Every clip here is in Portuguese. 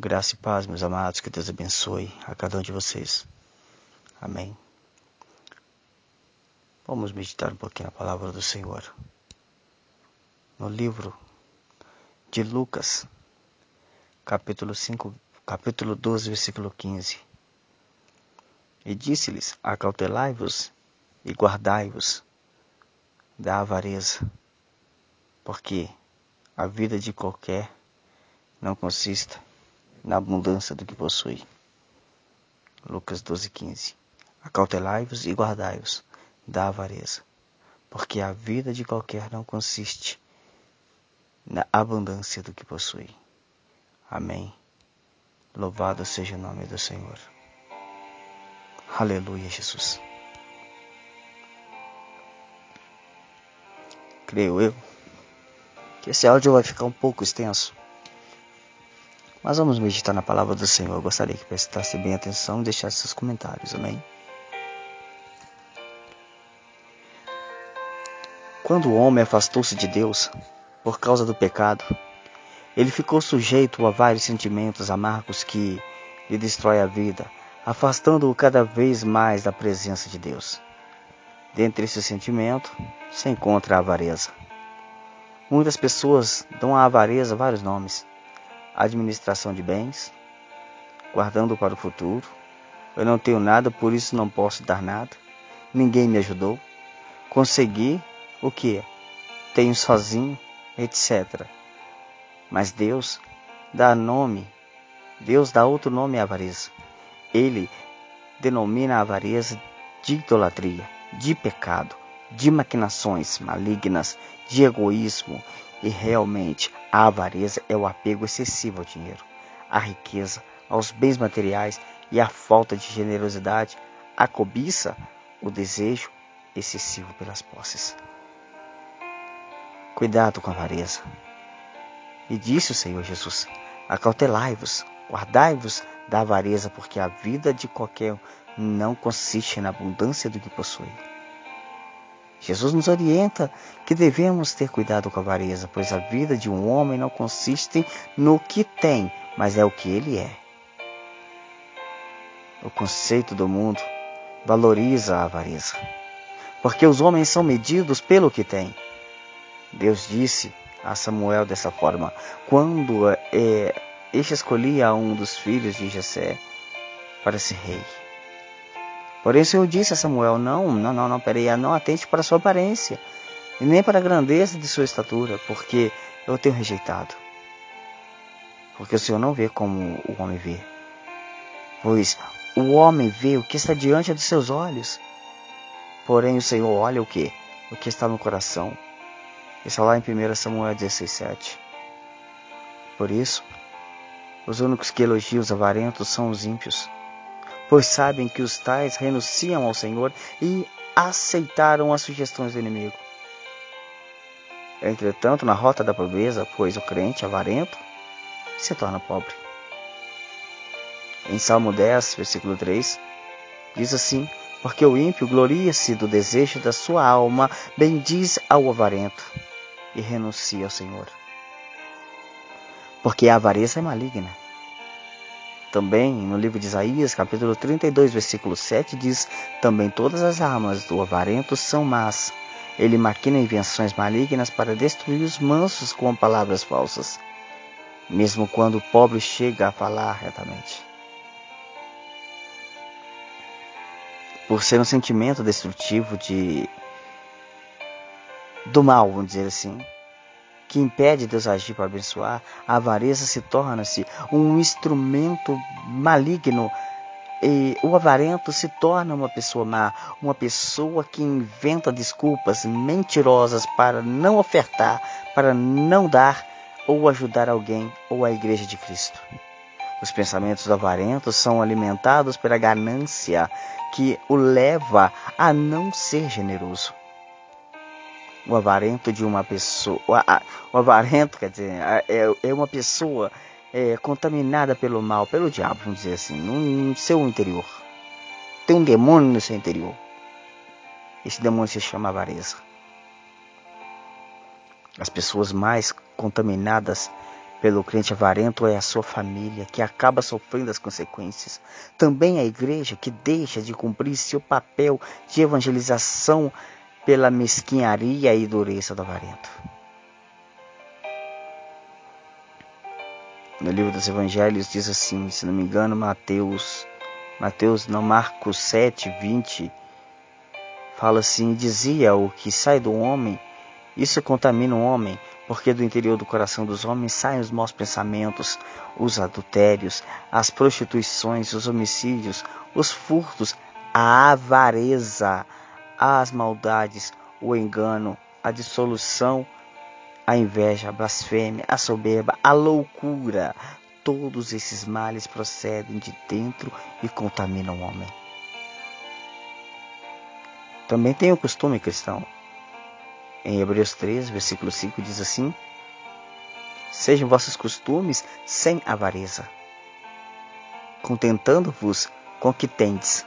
Graça e paz, meus amados, que Deus abençoe a cada um de vocês. Amém. Vamos meditar um pouquinho na palavra do Senhor. No livro de Lucas, capítulo 5, capítulo 12, versículo 15. E disse-lhes: Acautelai-vos e guardai-vos da avareza, porque a vida de qualquer não consiste na abundância do que possui. Lucas 12,15 Acautelai-vos e guardai-vos da avareza, porque a vida de qualquer não consiste na abundância do que possui. Amém. Louvado seja o nome do Senhor. Aleluia, Jesus. Creio eu que esse áudio vai ficar um pouco extenso. Mas vamos meditar na palavra do Senhor. Eu gostaria que prestasse bem atenção e deixasse seus comentários, amém? Quando o homem afastou-se de Deus por causa do pecado, ele ficou sujeito a vários sentimentos amargos que lhe destrói a vida, afastando-o cada vez mais da presença de Deus. Dentre esses sentimentos se encontra a avareza. Muitas pessoas dão à avareza vários nomes: administração de bens, guardando para o futuro. Eu não tenho nada, por isso não posso dar nada. Ninguém me ajudou. Consegui o que? Tenho sozinho, etc. Mas Deus dá nome, Deus dá outro nome à avareza. Ele denomina a avareza de idolatria, de pecado, de maquinações malignas, de egoísmo e realmente a avareza é o apego excessivo ao dinheiro, à riqueza, aos bens materiais e a falta de generosidade, a cobiça, o desejo excessivo pelas posses. Cuidado com a avareza. E disse o Senhor Jesus: Acautelai-vos, guardai-vos da avareza, porque a vida de qualquer não consiste na abundância do que possui. Jesus nos orienta que devemos ter cuidado com a avareza, pois a vida de um homem não consiste no que tem, mas é o que ele é. O conceito do mundo valoriza a avareza, porque os homens são medidos pelo que têm. Deus disse a Samuel dessa forma: quando é, este escolhia um dos filhos de Jessé para ser rei. Porém, o Senhor disse a Samuel: Não, não, não, não, peraí, não atente para a sua aparência, e nem para a grandeza de sua estatura, porque eu tenho rejeitado. Porque o Senhor não vê como o homem vê. Pois o homem vê o que está diante dos seus olhos. Porém, o Senhor olha o que? O que está no coração. Isso é lá em 1 Samuel 16,7. Por isso, os únicos que elogiam os avarentos são os ímpios, pois sabem que os tais renunciam ao Senhor e aceitaram as sugestões do inimigo. Entretanto, na rota da pobreza, pois o crente avarento se torna pobre. Em Salmo 10, versículo 3, diz assim: Porque o ímpio gloria-se do desejo da sua alma, bendiz ao avarento e renuncia ao Senhor. Porque a avareza é maligna. Também no livro de Isaías, capítulo 32, versículo 7, diz: Também todas as armas do avarento são más. Ele maquina invenções malignas para destruir os mansos com palavras falsas, mesmo quando o pobre chega a falar retamente. Por ser um sentimento destrutivo de do mal, vamos dizer assim, que impede Deus agir para abençoar, a avareza se torna-se um instrumento maligno e o avarento se torna uma pessoa má, uma pessoa que inventa desculpas mentirosas para não ofertar, para não dar ou ajudar alguém ou a igreja de Cristo. Os pensamentos do avarento são alimentados pela ganância que o leva a não ser generoso o avarento de uma pessoa. O avarento, quer dizer, é, é uma pessoa é, contaminada pelo mal, pelo diabo, vamos dizer assim, no, seu interior. Tem um demônio no seu interior. Esse demônio se chama avareza. As pessoas mais contaminadas pelo crente avarento é a sua família, que acaba sofrendo as consequências. Também a igreja, que deixa de cumprir seu papel de evangelização pela mesquinharia e dureza do avarento. No livro dos Evangelhos diz assim, se não me engano, Mateus, Mateus não, Marcos 7, 20, fala assim, dizia o que sai do homem, isso contamina o homem, porque do interior do coração dos homens saem os maus pensamentos, os adultérios, as prostituições, os homicídios, os furtos, a avareza, as maldades, o engano, a dissolução, a inveja, a blasfêmia, a soberba, a loucura. Todos esses males procedem de dentro e contaminam o homem. Também tem o costume cristão. Em Hebreus 3, versículo 5 diz assim: Sejam vossos costumes sem avareza, contentando-vos com o que tendes,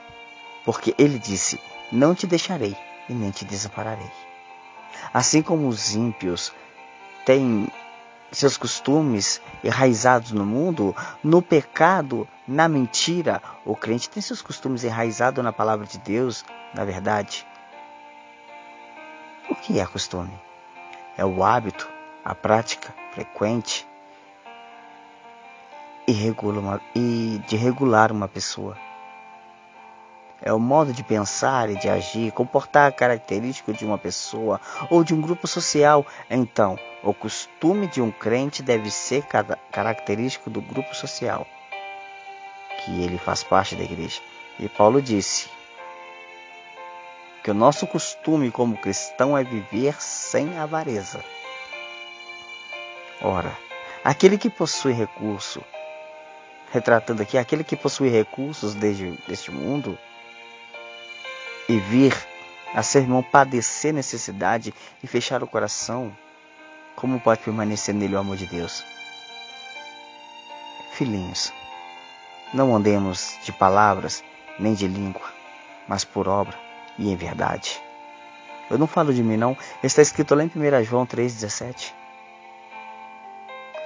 porque ele disse: Não te deixarei e nem te desampararei. Assim como os ímpios tem seus costumes enraizados no mundo, no pecado, na mentira, o crente tem seus costumes enraizados na palavra de Deus, na verdade. O que é costume? É o hábito, a prática frequente e, regula uma, e de regular uma pessoa é o modo de pensar e de agir, comportar característico de uma pessoa ou de um grupo social. Então, o costume de um crente deve ser característico do grupo social que ele faz parte da igreja. E Paulo disse que o nosso costume como cristão é viver sem avareza. Ora, aquele que possui recurso, retratando aqui aquele que possui recursos desde, deste mundo, e vir a seu irmão padecer necessidade e fechar o coração, como pode permanecer nele o amor de Deus? Filhinhos, não andemos de palavras nem de língua, mas por obra e em verdade. Eu não falo de mim, não. Está escrito lá em 1 João 3,17.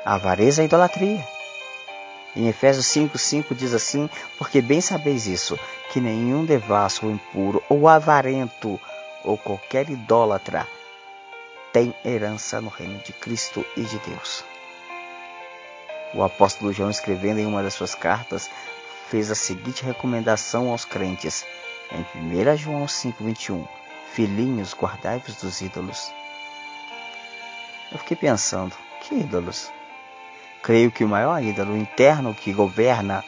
A avareza é idolatria. Em Efésios 5,5 diz assim: Porque bem sabeis isso, que nenhum devasso ou impuro ou avarento ou qualquer idólatra tem herança no reino de Cristo e de Deus. O apóstolo João, escrevendo em uma das suas cartas, fez a seguinte recomendação aos crentes, em 1 João 5,21: Filhinhos, guardai-vos dos ídolos. Eu fiquei pensando, que ídolos? Creio que o maior ídolo interno que governa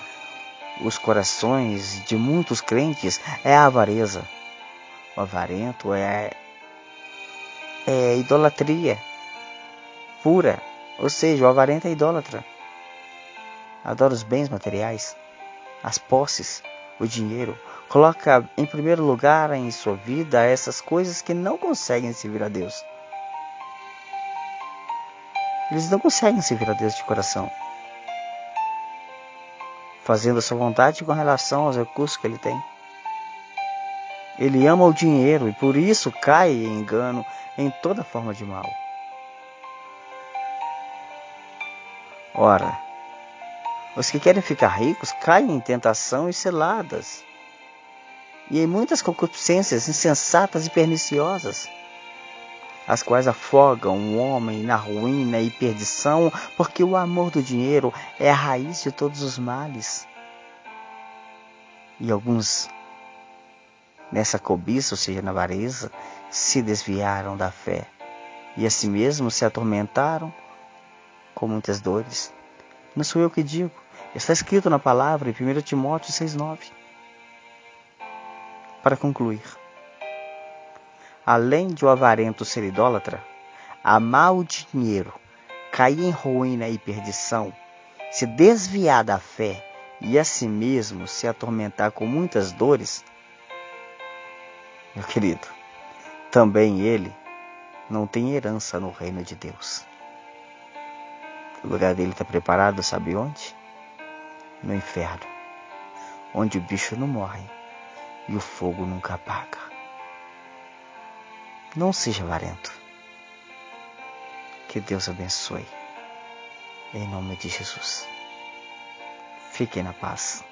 os corações de muitos crentes é a avareza. O avarento é, é idolatria pura, ou seja, o avarento é idólatra. Adora os bens materiais, as posses, o dinheiro. Coloca em primeiro lugar em sua vida essas coisas que não conseguem servir a Deus. Eles não conseguem servir a Deus de coração, fazendo a sua vontade com relação aos recursos que ele tem. Ele ama o dinheiro e por isso cai em engano em toda forma de mal. Ora, os que querem ficar ricos caem em tentação e seladas, e em muitas concupiscências insensatas e perniciosas as quais afogam o homem na ruína e perdição, porque o amor do dinheiro é a raiz de todos os males. E alguns, nessa cobiça, ou seja, na avareza, se desviaram da fé e a si se atormentaram com muitas dores. Não sou eu que digo, está escrito na palavra em 1 Timóteo 6,9. Para concluir, além de o avarento ser idólatra, amar o dinheiro, cair em ruína e perdição, se desviar da fé e a si mesmo se atormentar com muitas dores, meu querido, também ele não tem herança no reino de Deus. O lugar dele está preparado, sabe onde? No inferno, onde o bicho não morre e o fogo nunca apaga. Não seja avarento. Que Deus abençoe. Em nome de Jesus. Fiquem na paz.